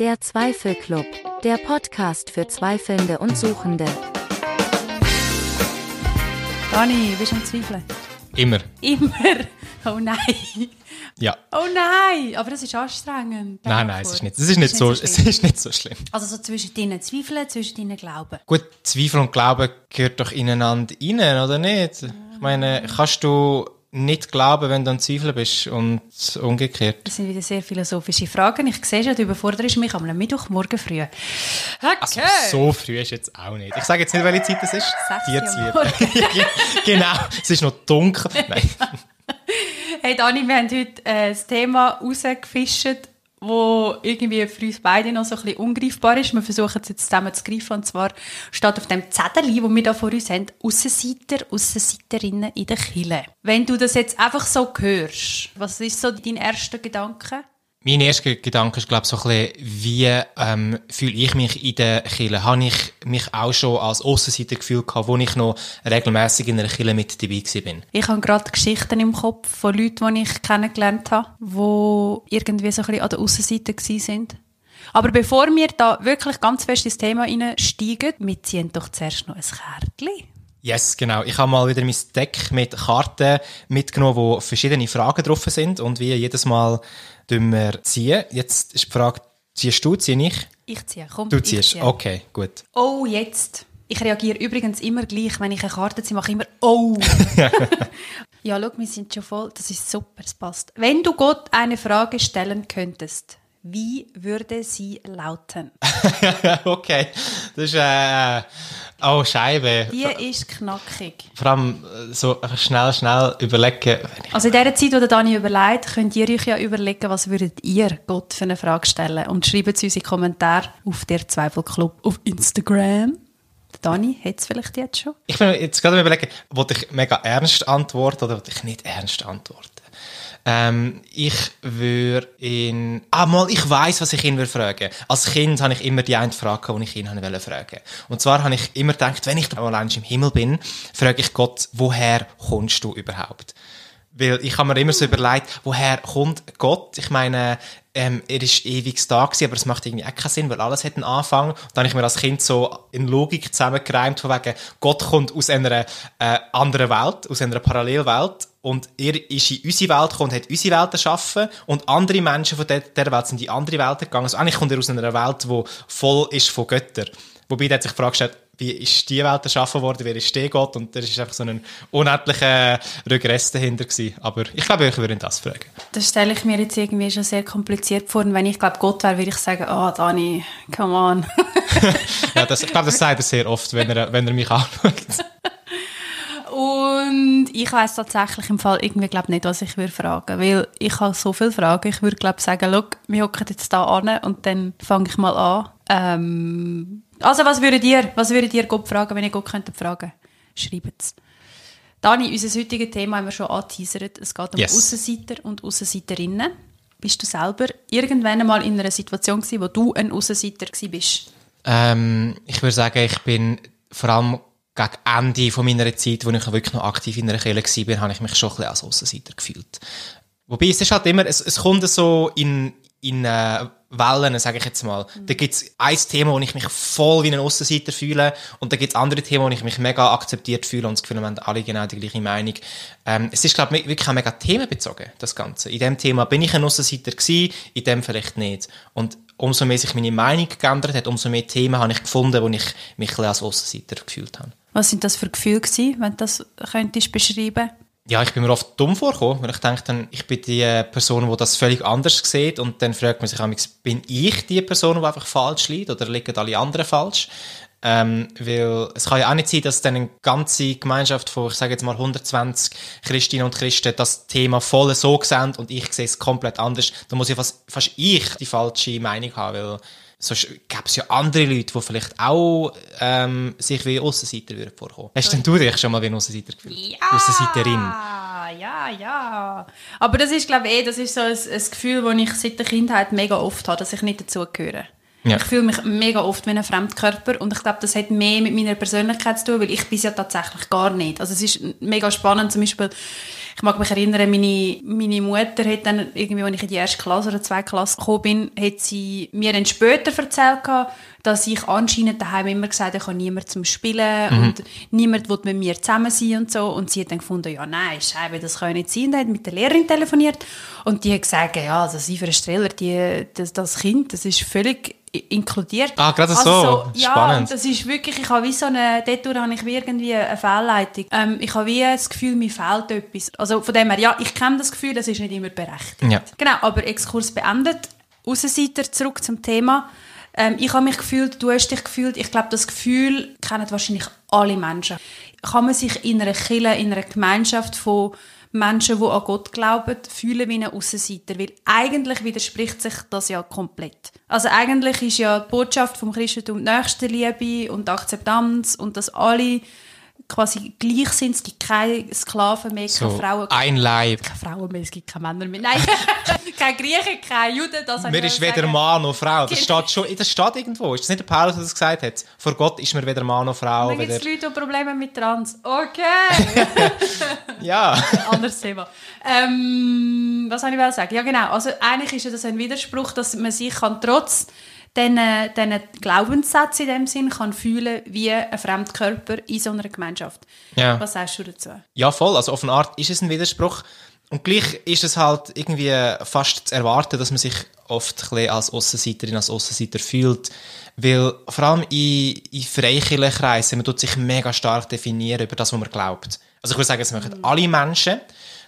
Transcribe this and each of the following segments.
Der Zweifelclub, der Podcast für Zweifelnde und Suchende. Dani, bist du am Zweifeln? Immer. Immer. Oh nein. Ja. Oh nein. Aber das ist anstrengend. Nein, nein, es ist nicht, es ist nicht, so, es schlimm. ist nicht so schlimm. Also so zwischen deinen Zweifeln, zwischen deinen Glauben. Gut, Zweifel und Glauben gehört doch ineinander rein, oder nicht? Ich meine, kannst du nicht glauben, wenn du am Zweifeln bist und umgekehrt? Das sind wieder sehr philosophische Fragen. Ich sehe schon, du überforderst mich am Mittwochmorgen früh. Okay. Also, so früh ist jetzt auch nicht. Ich sage jetzt nicht, welche Zeit es ist. Sechs Uhr genau, es ist noch dunkel. Nein. Hey Dani, wir haben heute äh, das Thema rausgefischt, wo irgendwie für uns beide noch so ein bisschen ungreifbar ist. Wir versuchen es jetzt zusammen zu greifen. Und zwar steht auf dem Zettel, wo wir da vor uns haben, Aussenseiter, Aussenseiterinnen in der Kille. Wenn du das jetzt einfach so hörst, was ist so dein erster Gedanke? Mein erster Gedanke ist, glaube ich, so ein bisschen, wie ähm, fühle ich mich in der Kirche? Habe ich mich auch schon als Aussenseiter gefühlt gehabt, wo ich noch regelmäßig in einer Kirche mit dabei bin? Ich habe gerade Geschichten im Kopf von Leuten, die ich kennengelernt habe, die irgendwie so ein bisschen an der Aussenseite sind. Aber bevor wir da wirklich ganz fest ins Thema einsteigen, wir ziehen doch zuerst noch ein Kärtchen. Yes, genau. Ich habe mal wieder mein Deck mit Karten mitgenommen, wo verschiedene Fragen drauf sind und wie jedes Mal tun wir ziehen. Jetzt ist die Frage, ziehst du, ziehe ich? Ich ziehe, komm. Du ziehst. ziehe. Okay, gut. Oh, jetzt. Ich reagiere übrigens immer gleich, wenn ich eine Karte ziehe, mache ich immer «Oh». ja, schau, wir sind schon voll. Das ist super, es passt. Wenn du Gott eine Frage stellen könntest, wie würde sie lauten? okay. Das ist, äh, oh, Scheibe. Die ist knackig. Vor allem äh, so schnell, schnell überlegen. Also in der Zeit, wo der Dani überlegt, könnt ihr euch ja überlegen, was würdet ihr Gott für eine Frage stellen und schreibt es uns in die Kommentare auf der Zweifelclub auf Instagram. Dani hat es vielleicht jetzt schon. Ich bin jetzt gerade überlegen, wollte ich mega ernst antworten oder wollte ich nicht ernst antworten? Ähm, ich würde ihn, ah, mal, ich weiß, was ich ihn würde fragen. Als Kind habe ich immer die eine Frage, die ich ihn wollte fragen. Und zwar habe ich immer gedacht, wenn ich allein im Himmel bin, frage ich Gott, woher kommst du überhaupt? Weil ich habe mir immer so überlegt, woher kommt Gott? Ich meine, ähm, er ist ewig da gewesen, aber es macht irgendwie auch keinen Sinn, weil alles hat einen Anfang. Dann habe ich mir als Kind so in Logik zusammengereimt, von wegen, Gott kommt aus einer äh, anderen Welt, aus einer Parallelwelt und er ist in unsere Welt gekommen und hat unsere Welt erschaffen und andere Menschen von der Welt sind in andere Welten gegangen. Also eigentlich kommt er aus einer Welt, die voll ist von Göttern. Wobei, der hat sich die Frage gestellt, wie ist die Welt erschaffen worden, wer ist der Gott? Und da ist einfach so ein unendlicher Regress dahinter gewesen. Aber ich glaube, ich würde ihn das fragen. Das stelle ich mir jetzt irgendwie schon sehr kompliziert vor. Und wenn ich glaube Gott wäre, würde ich sagen, ah Dani, come on. Ja, das, ich glaube, das sagt er sehr oft, wenn er, wenn er mich anschaut. Und ich weiß tatsächlich im Fall irgendwie glaub nicht, was ich würde fragen, weil ich habe so viele Fragen. Ich würde glaube sagen, look, wir hocken jetzt da an und dann fange ich mal an. Ähm, also was würdet ihr, was würdet ihr Gott fragen, wenn ihr Gott könntet fragen? Schreibt's. Dani, unser heutiges Thema haben wir schon angeteasert. Es geht um Yes. Aussenseiter und Aussenseiterinnen. Bist du selber irgendwann mal in einer Situation gewesen, wo du ein Aussenseiter gewesen bist? Ähm, ich würde sagen, ich bin vor allem gegen Ende von meiner Zeit, wo ich wirklich noch aktiv in einer Kirche war, habe ich mich schon ein bisschen als Aussenseiter gefühlt. Wobei, es ist halt immer, es, es kommt so in, in äh, Wellen, sage ich jetzt mal. Da gibt es ein Thema, wo ich mich voll wie ein Aussenseiter fühle und da gibt es andere Themen, wo ich mich mega akzeptiert fühle und das Gefühl, wir haben alle genau die gleiche Meinung. Ähm, es ist, glaube ich, wirklich auch mega themenbezogen, das Ganze. In dem Thema bin ich ein Aussenseiter gewesen, in dem vielleicht nicht. Und umso mehr sich meine Meinung geändert hat, umso mehr Themen habe ich gefunden, wo ich mich ein als Aussenseiter gefühlt habe. Was sind das für Gefühle gewesen, wenn du das könntest beschreiben? Ja, ich bin mir oft dumm vorgekommen, weil ich denke dann, ich bin die Person, die das völlig anders sieht und dann fragt man sich manchmal, bin ich die Person, die einfach falsch liegt oder liegen alle anderen falsch? Ähm, weil es kann ja auch nicht sein, dass dann eine ganze Gemeinschaft von, ich sage jetzt mal 120 Christinnen und Christen das Thema voll so sehen und ich sehe es komplett anders. Da muss ja fast, fast ich die falsche Meinung haben, weil sonst gäbe es ja andere Leute, die vielleicht auch ähm, sich wie Aussenseiter würden vorkommen. Hast denn du dich schon mal wie ein Aussenseiter gefühlt? Aussenseiterin? Ja, ja, ja. Aber das ist, glaube ich, eh, das ist so ein, ein Gefühl, das ich seit der Kindheit mega oft habe, dass ich nicht dazugehöre. Ja. Ich fühle mich mega oft wie ein Fremdkörper und ich glaube, das hat mehr mit meiner Persönlichkeit zu tun, weil ich bin ja tatsächlich gar nicht. Also es ist mega spannend, zum Beispiel, Ich mag mich erinnern, meine, meine Mutter hat dann irgendwie, als ich in die erste Klasse oder zweite Klasse gekommen bin, hat sie mir dann später erzählt, dass ich anscheinend daheim immer gesagt habe, ich habe niemanden zum Spielen mhm. und niemand will mit mir zusammen sein und so. Und sie hat dann gefunden, ja nein, Scheibe, das kann nicht sein. Und hat mit der Lehrerin telefoniert und die hat gesagt, ja, also sie für einen Streller, die, das, das Kind, das ist völlig inkludiert. Ah, gerade also so. so. Ja, Spannend. das ist wirklich, ich habe wie so eine, dort habe ich wie irgendwie eine Fehlleitung. Ähm, ich habe wie das Gefühl, mir fehlt etwas. Also von dem her, ja, ich kenne das Gefühl, das ist nicht immer berechtigt. Ja. Genau, aber Exkurs beendet. Außenseiter zurück zum Thema. Ähm, ich habe mich gefühlt, du hast dich gefühlt. Ich glaube, das Gefühl kennen wahrscheinlich alle Menschen. Kann man sich in einer Kirche, in einer Gemeinschaft von Menschen, die an Gott glauben, fühlen wie ein Aussenseiter. Weil eigentlich widerspricht sich das ja komplett. Also eigentlich ist ja die Botschaft vom Christentum die Nächstenliebe und Akzeptanz und dass alle quasi gleich sind. Es gibt keine Sklaven mehr, keine So, Frauen. ein Leib. Keine Frauen mehr, es gibt keine Männer mehr. Nein, keine Griechen, keine Juden. Das Mir ist weder Mann noch Frau. Das Genau. steht, schon, das steht irgendwo. Ist das nicht der Paulus, der das gesagt hat? Vor Gott ist mir weder Mann noch Frau. Dann gibt es. Leute, die Probleme mit Trans. Okay. Ja. anderes Thema. Ähm, was soll ich sagen? Ja, genau. Also eigentlich ist das ein Widerspruch, dass man sich kann trotz diesen, diesen Glaubenssätzen in dem Sinn kann fühlen wie ein Fremdkörper in so einer Gemeinschaft. Ja. Was sagst du dazu? Ja, voll. Also auf eine Art ist es ein Widerspruch. Und gleich ist es halt irgendwie fast zu erwarten, dass man sich oft ein als Aussenseiterin, als Aussenseiter fühlt. Weil vor allem in, in Freikirchenkreisen, man tut sich mega stark definieren über das, was man glaubt. Also ich würde sagen, es machen alle Menschen.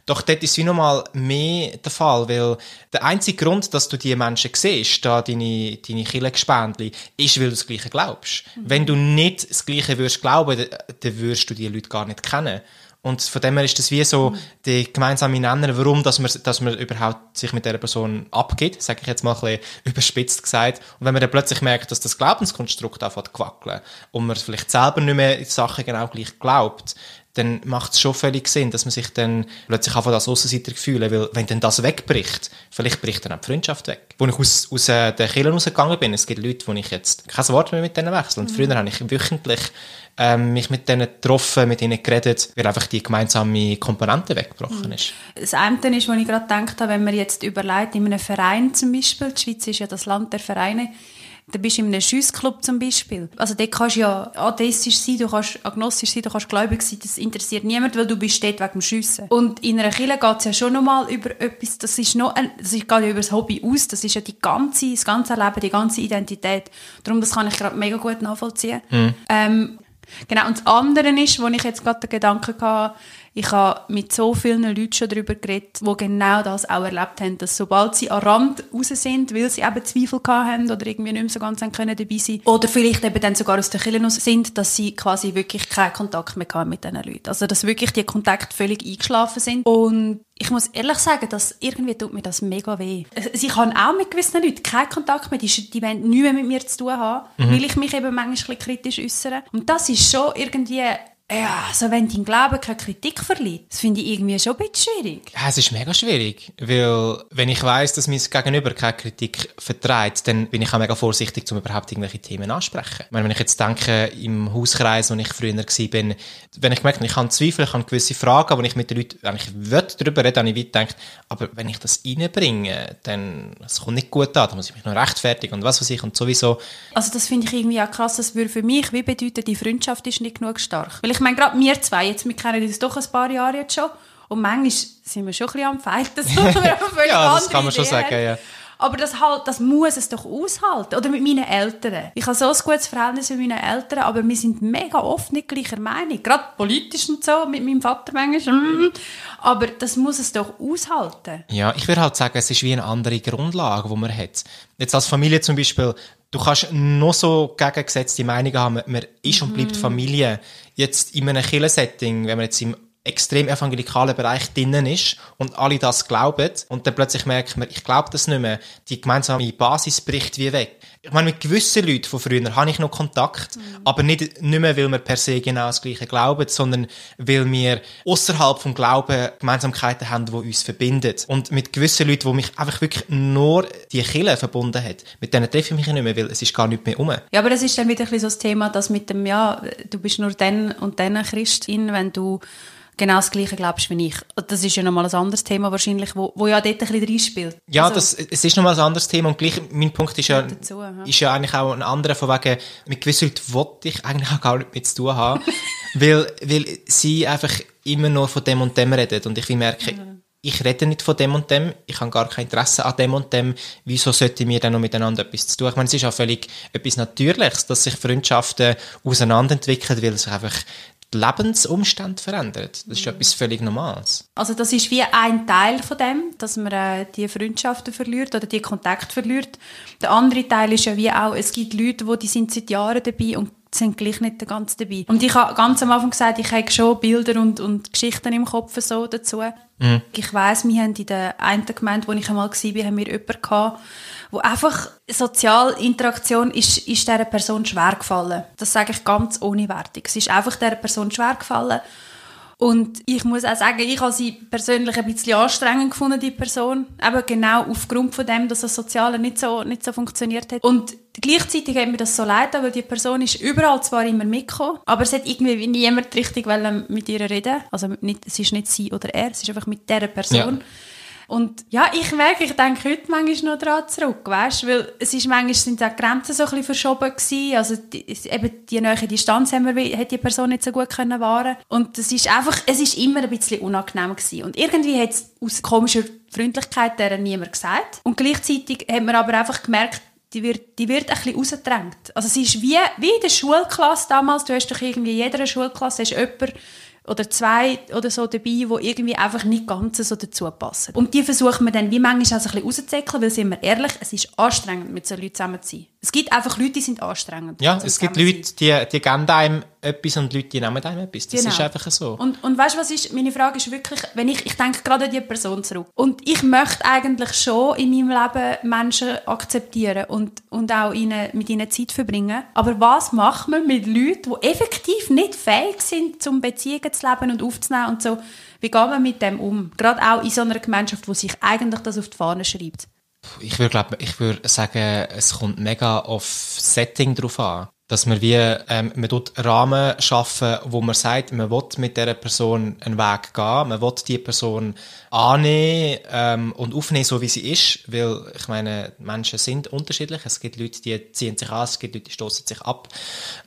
Doch dort ist es wie nochmal mehr der Fall, weil der einzige Grund, dass du diese Menschen siehst, da deine, deine Kirchengespändli, ist, weil du das Gleiche glaubst. Wenn du nicht das Gleiche würdest glauben, dann, würdest du diese Leute gar nicht kennen. Und von dem her ist das wie so der gemeinsame Nenner, warum dass man, dass man überhaupt sich mit dieser Person abgibt, sage ich jetzt mal ein bisschen überspitzt gesagt. Und wenn man dann plötzlich merkt, dass das Glaubenskonstrukt anfängt zu wackeln und man vielleicht selber nicht mehr die Sachen genau gleich glaubt, dann macht es schon völlig Sinn, dass man sich dann plötzlich anfängt als Aussenseiter fühlen, weil wenn dann das wegbricht, vielleicht bricht dann auch die Freundschaft weg. Als ich aus, aus äh, den Kirchen rausgegangen bin, es gibt Leute, wo ich jetzt kein Wort mehr mit denen wechsle. Und früher habe ich wöchentlich ähm, mich mit denen getroffen, mit ihnen geredet, weil einfach die gemeinsame Komponente weggebrochen ist. Das eine ist, was ich gerade gedacht habe, wenn man jetzt überlegt, in einem Verein zum Beispiel, die Schweiz ist ja das Land der Vereine, da bist du in einem Schussclub zum Beispiel. Also dort kannst du ja atheistisch sein, du kannst agnostisch sein, du kannst gläubig sein, das interessiert niemand, weil du bist dort wegen dem Schiessen. Und in einer Kirche geht es ja schon nochmal über etwas, das ist noch ein, das geht ja über das Hobby aus, das ist ja die ganze, das ganze Leben, die ganze Identität. Darum, das kann ich gerade mega gut nachvollziehen. Ähm, Genau, und das andere ist, wo ich jetzt gerade den Gedanken hatte, ich habe mit so vielen Leuten schon darüber geredet, die genau das auch erlebt haben, dass sobald sie am Rand raus sind, weil sie eben Zweifel haben oder irgendwie nicht mehr so ganz können dabei sein oder vielleicht eben dann sogar aus der Kirche sind, dass sie quasi wirklich keinen Kontakt mehr haben mit diesen Leuten. Also, dass wirklich die Kontakte völlig eingeschlafen sind. Und ich muss ehrlich sagen, dass irgendwie tut mir das mega weh. Ich habe auch mit gewissen Leuten keinen Kontakt mehr, die, die wollen nichts mehr mit mir zu tun haben, weil ich mich eben manchmal kritisch äußere. Und das ist schon irgendwie ja, also wenn dein Glauben keine Kritik verliert, das finde ich irgendwie schon ein bisschen schwierig. Ja, es ist mega schwierig, weil wenn ich weiß, dass mein Gegenüber keine Kritik vertreibt, dann bin ich auch mega vorsichtig, um überhaupt irgendwelche Themen ansprechen. Ich meine, wenn ich jetzt denke, im Hauskreis, wo ich früher war, bin, wenn ich gemerkt habe, ich habe Zweifel, ich habe gewisse Fragen, wo ich mit den Leuten eigentlich will, darüber reden, habe ich weit gedacht, aber wenn ich das reinbringe, dann es kommt nicht gut an, dann muss ich mich noch rechtfertigen und was weiß ich und sowieso. Also das finde ich irgendwie auch krass, das würde für mich wie bedeuten, die Freundschaft ist nicht genug stark. Weil ich meine, gerade wir zwei, jetzt, wir kennen uns doch ein paar Jahre jetzt schon und manchmal sind wir schon ein bisschen am wir völlig Ja, das kann man schon Ideen sagen, haben. ja. Aber das, halt, das muss es doch aushalten. Oder mit meinen Eltern. Ich habe so ein gutes Verhältnis mit meinen Eltern, aber wir sind mega oft nicht gleicher Meinung. Gerade politisch und so, mit meinem Vater manchmal. mm. Aber das muss es doch aushalten. Ja, ich würde halt sagen, es ist wie eine andere Grundlage, die man hat. Jetzt als Familie zum Beispiel, du kannst noch so gegengesetzte Meinungen haben, man ist und bleibt Familie. Jetzt in einem Kirchensetting, wenn man jetzt im extrem evangelikalen Bereich drinnen ist und alle das glauben und dann plötzlich merkt man, ich glaube das nicht mehr, die gemeinsame Basis bricht wie weg. Ich meine, mit gewissen Leuten von früher habe ich noch Kontakt, aber nicht, nicht mehr, weil wir per se genau das Gleiche glauben, sondern weil wir außerhalb vom Glauben Gemeinsamkeiten haben, die uns verbinden. Und mit gewissen Leuten, die mich einfach wirklich nur die Kirche verbunden hat, mit denen treffe ich mich nicht mehr, weil es ist gar nicht mehr um. Ja, aber das ist dann wieder ein bisschen so das Thema, dass mit dem, ja, du bist nur dann und dann Christin, wenn du genau das Gleiche glaubst wie ich. Das ist ja nochmal ein anderes Thema wahrscheinlich, wo, wo ja dort ein bisschen reinspielt. Ja, Also, das, es ist nochmal ein anderes Thema und gleich, mein Punkt ist ja, dazu, ist ja eigentlich auch ein anderer von wegen, mit gewissen Leuten wollte ich eigentlich auch gar nicht mit zu tun haben, weil, weil sie einfach immer nur von dem und dem reden und ich will merken, ich rede nicht von dem und dem, ich habe gar kein Interesse an dem und dem, wieso sollten wir dann noch miteinander etwas zu tun? Ich meine, es ist auch völlig etwas Natürliches, dass sich Freundschaften auseinanderentwickeln, weil sich einfach Lebensumstände verändern. Das ist etwas völlig Normales. Also das ist wie ein Teil von dem, dass man äh, die Freundschaften verliert oder die Kontakt verliert. Der andere Teil ist ja wie auch, es gibt Leute, die, die sind seit Jahren dabei und sind gleich nicht ganz dabei. Und ich habe ganz am Anfang gesagt, ich habe schon Bilder und, und Geschichten im Kopf so dazu. Ich weiss, wir haben in der einen Gemeinde, wo ich einmal war, haben wir jemanden gehabt, wo einfach Sozialinteraktion ist, ist dieser Person schwer gefallen. Das sage ich ganz ohne Wertung. Es ist einfach dieser Person schwer gefallen. Und ich muss auch sagen, ich habe sie persönlich ein bisschen anstrengend gefunden, die Person. Eben genau aufgrund von dem, dass das Soziale nicht so, nicht so funktioniert hat. Und gleichzeitig hat mir das so leid, weil die Person ist überall zwar immer mitgekommen, aber es hat irgendwie wie niemand richtig mit ihr reden. Also nicht, es ist nicht sie oder er, es ist einfach mit dieser Person. Ja. Und ja, ich merke, ich denke heute manchmal noch daran zurück, weißt? Weil es ist manchmal sind auch die Grenzen so ein bisschen verschoben gewesen. Also die, es- eben die neue Distanz haben wir, hat die Person nicht so gut können wahren. Und es ist einfach, es ist immer ein bisschen unangenehm gewesen. Und irgendwie hat es aus komischer Freundlichkeit der niemand gesagt. Und gleichzeitig hat man aber einfach gemerkt, die wird, die wird ein bisschen rausgedrängt. Also sie ist wie, wie in der Schulklasse damals. Du hast doch irgendwie in jeder Schulklasse hast jemand oder zwei oder so dabei, die irgendwie einfach nicht ganz so dazu passen. Und die versuchen wir dann wie manchmal auch so ein bisschen rauszuzäckeln, weil sind wir ehrlich, es ist anstrengend, mit so Leuten zusammen zu sein. Es gibt einfach Leute, die sind anstrengend. Ja, es gibt Leute, die, die geben einem etwas und Leute, die nehmen einem etwas. Das Genau. ist einfach so. Und, und weißt du, was ist, meine Frage ist wirklich, wenn ich, ich denke gerade an die Person zurück. Und ich möchte eigentlich schon in meinem Leben Menschen akzeptieren und, und auch ihnen, mit ihnen Zeit verbringen. Aber was macht man mit Leuten, die effektiv nicht fähig sind, zum Beziehungen zu leben und aufzunehmen und so? Wie geht man mit dem um? Gerade auch in so einer Gemeinschaft, wo sich eigentlich das auf die Fahne schreibt. Ich würde glaub, ich würde sagen, es kommt mega auf Setting drauf an. Dass man wie, ähm, man dort Rahmen schaffen, wo man sagt, man will mit dieser Person einen Weg gehen, man will die Person annehmen ähm, und aufnehmen, so wie sie ist, weil ich meine, Menschen sind unterschiedlich. Es gibt Leute, die ziehen sich an, es gibt Leute, die stoßen sich ab.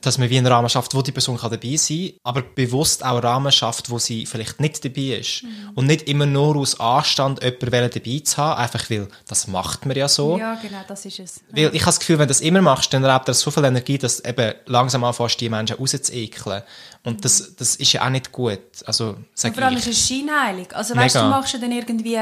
Dass man wie einen Rahmen schafft, wo die Person kann dabei sein kann, aber bewusst auch Rahmen schafft, wo sie vielleicht nicht dabei ist. Und nicht immer nur aus Anstand jemanden dabei zu haben, einfach weil das macht man ja so. Ja, genau, das ist es. Weil ich habe das Gefühl, wenn du das immer machst, dann raubt das so viel Energie, dass eben langsam anfängst, die Menschen rauszuekeln. Und das, das ist ja auch nicht gut. Also, sag Vor allem ich. ist es scheinheilig. Also weißt du, Mega. du machst ja dann irgendwie,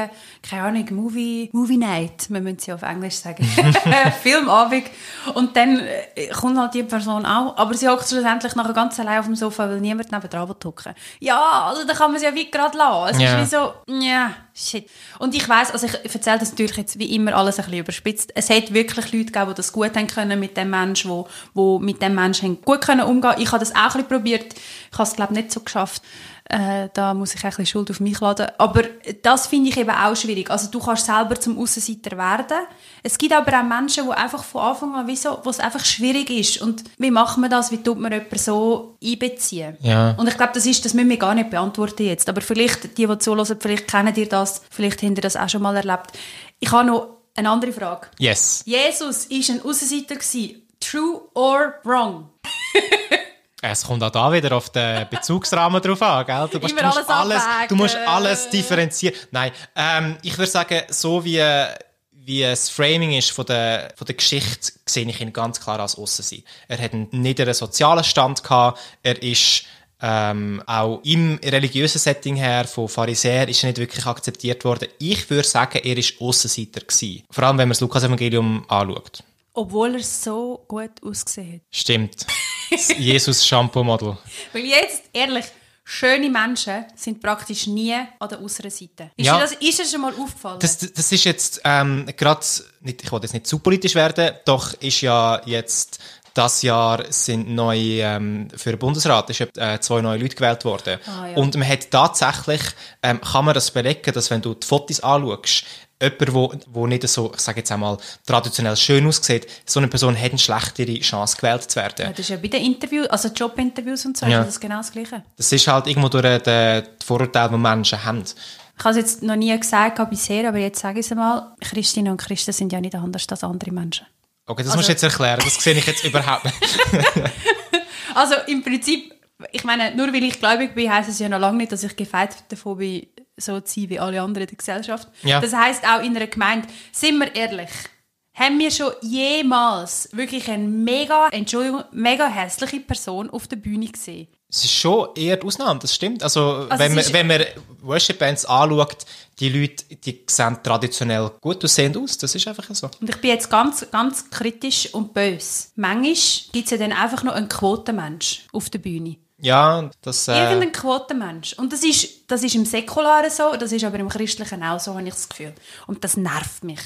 keine Ahnung, Movie, Movie Night, müssen es ja auf Englisch sagen, Filmabend. Und dann äh, kommt halt die Person auch, aber sie hockt schlussendlich nachher ganz allein auf dem Sofa, weil niemand neben dran will hocken. Ja, also da kann man es ja wie gerade lassen. Es Ja. ist wie so, ja, shit. Und ich weiß, also ich erzähle das natürlich jetzt wie immer alles ein bisschen überspitzt. Es hat wirklich Leute gegeben, die das gut haben können mit dem Menschen, wo, wo mit dem Menschen gut können umgehen. Ich habe das auch ein bisschen probiert. Ich habe es glaube nicht so geschafft. Äh, da muss ich ein bisschen Schuld auf mich laden. Aber das finde ich eben auch schwierig. Also du kannst selber zum Aussenseiter werden. Es gibt aber auch Menschen, die einfach von Anfang an, wie so, wo es einfach schwierig ist. Und wie macht man das? Wie tut man jemanden so einbeziehen? Ja. Und ich glaube, das ist, das müssen wir gar nicht beantworten jetzt. Aber vielleicht, die, die zuhören, vielleicht kennen ihr das, vielleicht habt ihr das auch schon mal erlebt. Ich habe noch eine andere Frage. Yes. Jesus war ein Aussenseiter. gewesen. True or wrong? Es kommt auch da wieder auf den Bezugsrahmen drauf an, gell? Du, musst- du musst alles du musst alles differenzieren. Nein, ähm, ich würde sagen, so wie, wie das Framing ist von der, von der Geschichte, sehe ich ihn ganz klar als Aussensein. Er hat einen niederen sozialen Stand gehabt, er ist ähm, auch im religiösen Setting her von Pharisäer ist er nicht wirklich akzeptiert worden. Ich würde sagen, er ist Aussenseiter gewesen. Vor allem, wenn man das Lukas-Evangelium anschaut. Obwohl er so gut ausgesehen hat. Stimmt. Das Jesus-Shampoo-Model. Weil jetzt, ehrlich, schöne Menschen sind praktisch nie an der äußeren Seite. Ist, Ja. dir das, ist dir schon mal aufgefallen? Das, das ist jetzt ähm, gerade, ich wollte jetzt nicht zu politisch werden, doch ist ja jetzt das Jahr sind neu ähm, für den Bundesrat ist, äh, zwei neue Leute gewählt worden. Ah, ja. Und man hat tatsächlich, ähm, kann man das belegen, dass wenn du die Fotos anschaust, jemand, wo, wo nicht so, ich sage jetzt einmal, traditionell schön aussieht, so eine Person hat eine schlechtere Chance, gewählt zu werden. Ja, das ist ja bei den Interviews, also Jobinterviews und so, Ja. ist das genau das Gleiche. Das ist halt irgendwo durch den die Vorurteile, die Menschen haben. Ich habe es jetzt noch nie gesagt bisher, aber jetzt sage ich es einmal. Christinnen und Christen sind ja nicht anders als andere Menschen. Okay, das Also- musst du jetzt erklären, das sehe ich jetzt überhaupt nicht. Also im Prinzip, ich meine, nur weil ich gläubig bin, heisst es ja noch lange nicht, dass ich gefeit davon bin, so zu sein wie alle anderen in der Gesellschaft. Ja. Das heisst auch in einer Gemeinde, sind wir ehrlich, haben wir schon jemals wirklich eine mega, Entschuldigung, mega hässliche Person auf der Bühne gesehen? Es ist schon eher die Ausnahme, das stimmt. Also, Also wenn, man, wenn man Worship-Bands anschaut, die Leute, die sehen traditionell gut aussehend aus. Das ist einfach so. Und ich bin jetzt ganz, ganz kritisch und böse. Manchmal gibt es ja dann einfach noch einen Quotenmensch auf der Bühne. Ja, das... Äh, Irgendein Quotenmensch. Und das ist, das ist im Säkularen so, das ist aber im Christlichen auch so, habe ich das Gefühl. Und das nervt mich.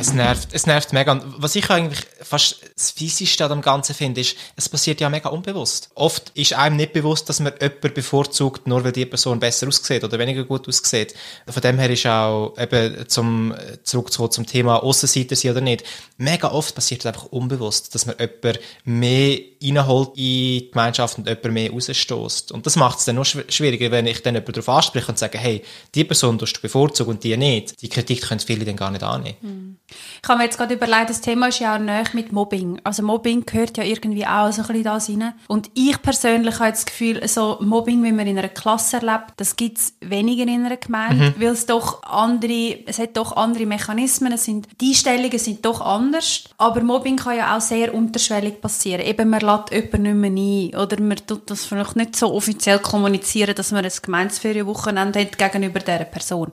Es nervt, es nervt mega. Und was ich eigentlich fast das Fieseste an dem Ganzen finde, ist, es passiert ja mega unbewusst. Oft ist einem nicht bewusst, dass man jemanden bevorzugt, nur weil die Person besser aussieht oder weniger gut aussieht. Von dem her ist auch eben zum, zurückzukommen zum Thema Aussenseiter sein oder nicht. Mega oft passiert es einfach unbewusst, dass man jemanden mehr reinholt in die Gemeinschaft und jemanden mehr rausstößt. Und das macht es dann noch schw- schwieriger, wenn ich dann jemanden darauf anspreche und sage, hey, die Person tust du bevorzugen und die nicht. Die Kritik können viele dann gar nicht annehmen. Ich habe mir jetzt gerade überlegt, das Thema ist ja auch näher mit Mobbing. Also Mobbing gehört ja irgendwie auch so ein bisschen da rein. Und ich persönlich habe das Gefühl, so Mobbing, wie man in einer Klasse erlebt, das gibt es weniger in einer Gemeinde, weil es doch andere, es hat doch andere Mechanismen, es sind, die Einstellungen sind doch anders. Aber Mobbing kann ja auch sehr unterschwellig passieren. Eben, man lädt jemanden nicht mehr ein oder man tut das vielleicht nicht so offiziell kommunizieren, dass man ein Gemeinsferienwochenende hat gegenüber dieser Person.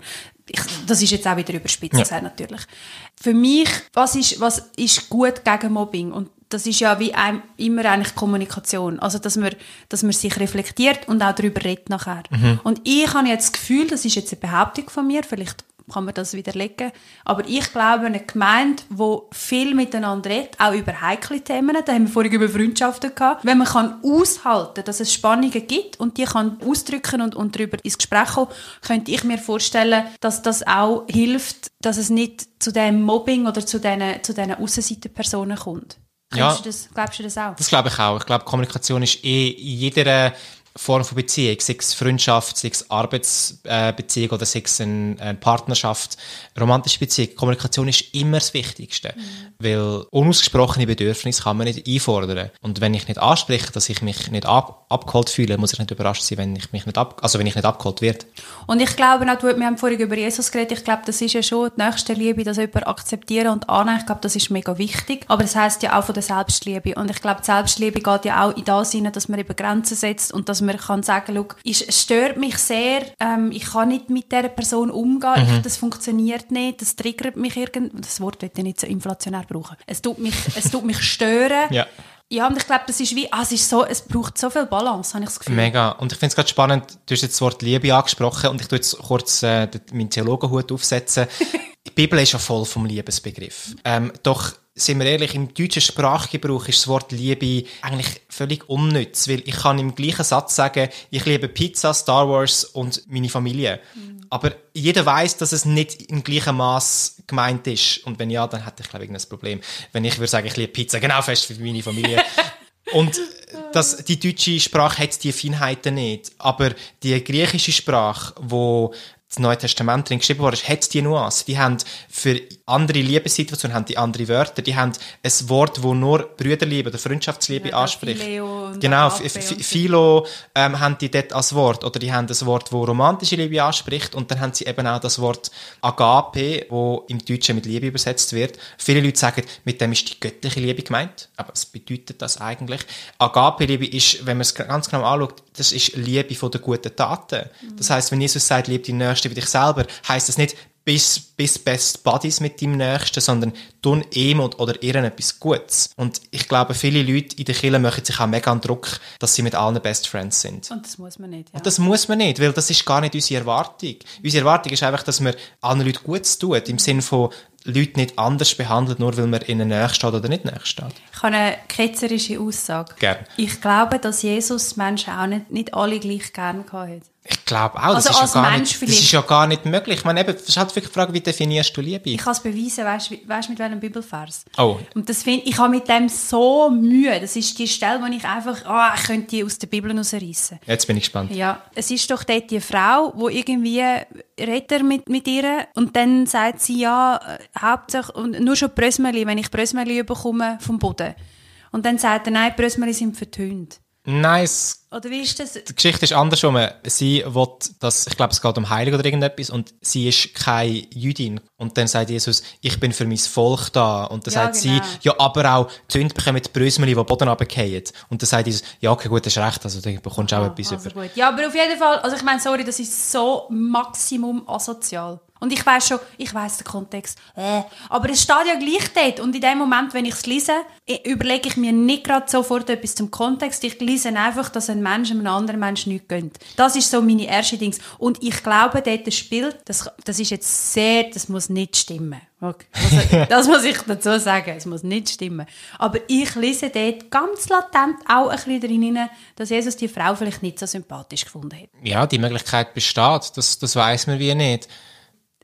Ich, das ist jetzt auch wieder überspitzt Ja. natürlich. Für mich, was ist, was ist gut gegen Mobbing? Und das ist ja wie ein, immer eigentlich Kommunikation. Also, dass man, dass man sich reflektiert und auch darüber redet nachher. Und ich habe jetzt das Gefühl, das ist jetzt eine Behauptung von mir, vielleicht kann man das widerlegen, aber ich glaube, eine Gemeinde, wo viel miteinander redet, auch über heikle Themen, da haben wir vorhin über Freundschaften gehabt, wenn man kann aushalten, dass es Spannungen gibt und die kann ausdrücken und, und darüber ins Gespräch kommen, könnte ich mir vorstellen, dass das auch hilft, dass es nicht zu dem Mobbing oder zu diesen, zu diesen Aussenseiterpersonen kommt. Ja. Glaubst, du das, glaubst du das auch? Das glaube ich auch. Ich glaube, Kommunikation ist eh in jeder Form von Beziehung, sei es Freundschaft, sei es Arbeitsbeziehung oder sei es eine, eine Partnerschaft, romantische Beziehung. Kommunikation ist immer das Wichtigste, weil unausgesprochene Bedürfnisse kann man nicht einfordern. Und wenn ich nicht anspreche, dass ich mich nicht ab, abgeholt fühle, muss ich nicht überrascht sein, wenn ich mich nicht ab, also wenn ich nicht abgeholt werde. Und ich glaube auch, du- wir haben vorhin über Jesus geredet, ich glaube, das ist ja schon die nächste Liebe, dass jemand akzeptieren und annehmen, ich glaube, das ist mega wichtig. Aber das heißt ja auch von der Selbstliebe. Und ich glaube, die Selbstliebe geht ja auch in das hinein, dass man eben Grenzen setzt und dass man kann sagen, ich- es stört mich sehr, ähm, ich kann nicht mit dieser Person umgehen, ich, das funktioniert nicht, das triggert mich irgend, das Wort will ich nicht so inflationär brauchen. Es tut mich, es tut mich stören. Ja. Ja, und ich glaube, das ist wie, ah, es ist so, es braucht so viel Balance, habe ich das Gefühl. Mega. Und ich finde es gerade spannend, du hast jetzt das Wort Liebe angesprochen und ich tue jetzt kurz äh, meinen Theologenhut aufsetzen. Die Bibel ist ja voll vom Liebesbegriff. Ähm, doch, sind wir ehrlich, im deutschen Sprachgebrauch ist das Wort Liebe eigentlich völlig unnütz, weil ich kann im gleichen Satz sagen, ich liebe Pizza, Star Wars und meine Familie. Aber jeder weiß, dass es nicht im gleichen Maß gemeint ist. Und wenn ja, dann hätte ich, glaube ich, irgendein Problem. Wenn ich würde sagen, ich liebe Pizza, genau fest wie meine Familie. Und das, die deutsche Sprache hat die Feinheiten nicht. Aber die griechische Sprache, wo das Neue Testament drin geschrieben wurde, hat die Nuance. Die haben für andere Liebessituationen haben die andere Wörter. Die haben ein Wort, wo nur Brüderliebe oder Freundschaftsliebe Ja, anspricht. Phileo genau. Philo ähm, haben die dort als Wort. Oder die haben das Wort, wo romantische Liebe anspricht. Und dann haben sie eben auch das Wort Agape, wo im Deutschen mit Liebe übersetzt wird. Viele Leute sagen, mit dem ist die göttliche Liebe gemeint. Aber was bedeutet das eigentlich? Agape-Liebe ist, wenn man es ganz genau anschaut, das ist Liebe von den guten Taten. Das heißt, wenn Jesus sagt, lieb deinen Nächsten wie dich selber, heißt das nicht, bis, bis Best Buddies mit deinem Nächsten, sondern tun ihm oder ihr etwas Gutes. Und ich glaube, viele Leute in der Kirche machen sich auch mega an Druck, dass sie mit allen Best Friends sind. Und das muss man nicht, ja. Und das muss man nicht, weil das ist gar nicht unsere Erwartung. Unsere Erwartung ist einfach, dass man allen Leuten Gutes tut, im Sinne von Leute nicht anders behandelt, nur weil man ihnen näher steht oder nicht näher steht. Ich habe eine ketzerische Aussage. Gern. Ich glaube, dass Jesus Menschen auch nicht, nicht alle gleich gerne gehabt hat. Ich glaube auch, das, Also ist ja gar Mensch nicht, das ist ja gar nicht möglich. Ich meine, eben, das ist halt wirklich die Frage, wie definierst du Liebe? Ich kann es beweisen, weißt du mit welchem Bibelvers? Oh. Und das find, ich habe mit dem so Mühe. Das ist die Stelle, wo ich einfach, ah, ich könnte die aus der Bibel rausreißen. Jetzt bin ich gespannt. Ja, es ist doch dort die Frau, wo irgendwie redet er mit, mit ihr und dann sagt sie ja, äh, hauptsächlich, und nur schon Brösmeli, wenn ich Brösmeli bekomme vom Boden. Und dann sagt er, nein, Brösmeli sind vertönt. Nice. Oder wie ist das? Die Geschichte ist andersrum. Sie will, dass, ich glaube, es geht um Heilig oder irgendetwas und sie ist keine Jüdin. Und dann sagt Jesus, ich bin für mein Volk da. Und dann Ja, sagt genau. sie, ja, aber auch die Hunde bekommen die Brösmeli, die Boden runterfallen. Und dann sagt Jesus, ja, okay, gut, das ist recht, also dann bekommst du auch etwas Also über. gut. Ja, aber auf jeden Fall, also ich meine, sorry, das ist so maximum asozial. Und ich weiß schon, ich weiß den Kontext, äh, aber es steht ja gleich dort. Und in dem Moment, wenn ich es lese, überlege ich mir nicht gerade sofort etwas zum Kontext. Ich lese einfach, dass ein Mensch einem anderen Menschen nichts gönnt. Das ist so meine erste Dings. Und ich glaube, dort spielt, das, das ist jetzt sehr, das muss nicht stimmen. Okay. Also, das muss ich dazu sagen, es muss nicht stimmen. Aber ich lese dort ganz latent auch ein bisschen drin, hinein, dass Jesus die Frau vielleicht nicht so sympathisch gefunden hat. Ja, die Möglichkeit besteht. Das, das weiss man wie nicht.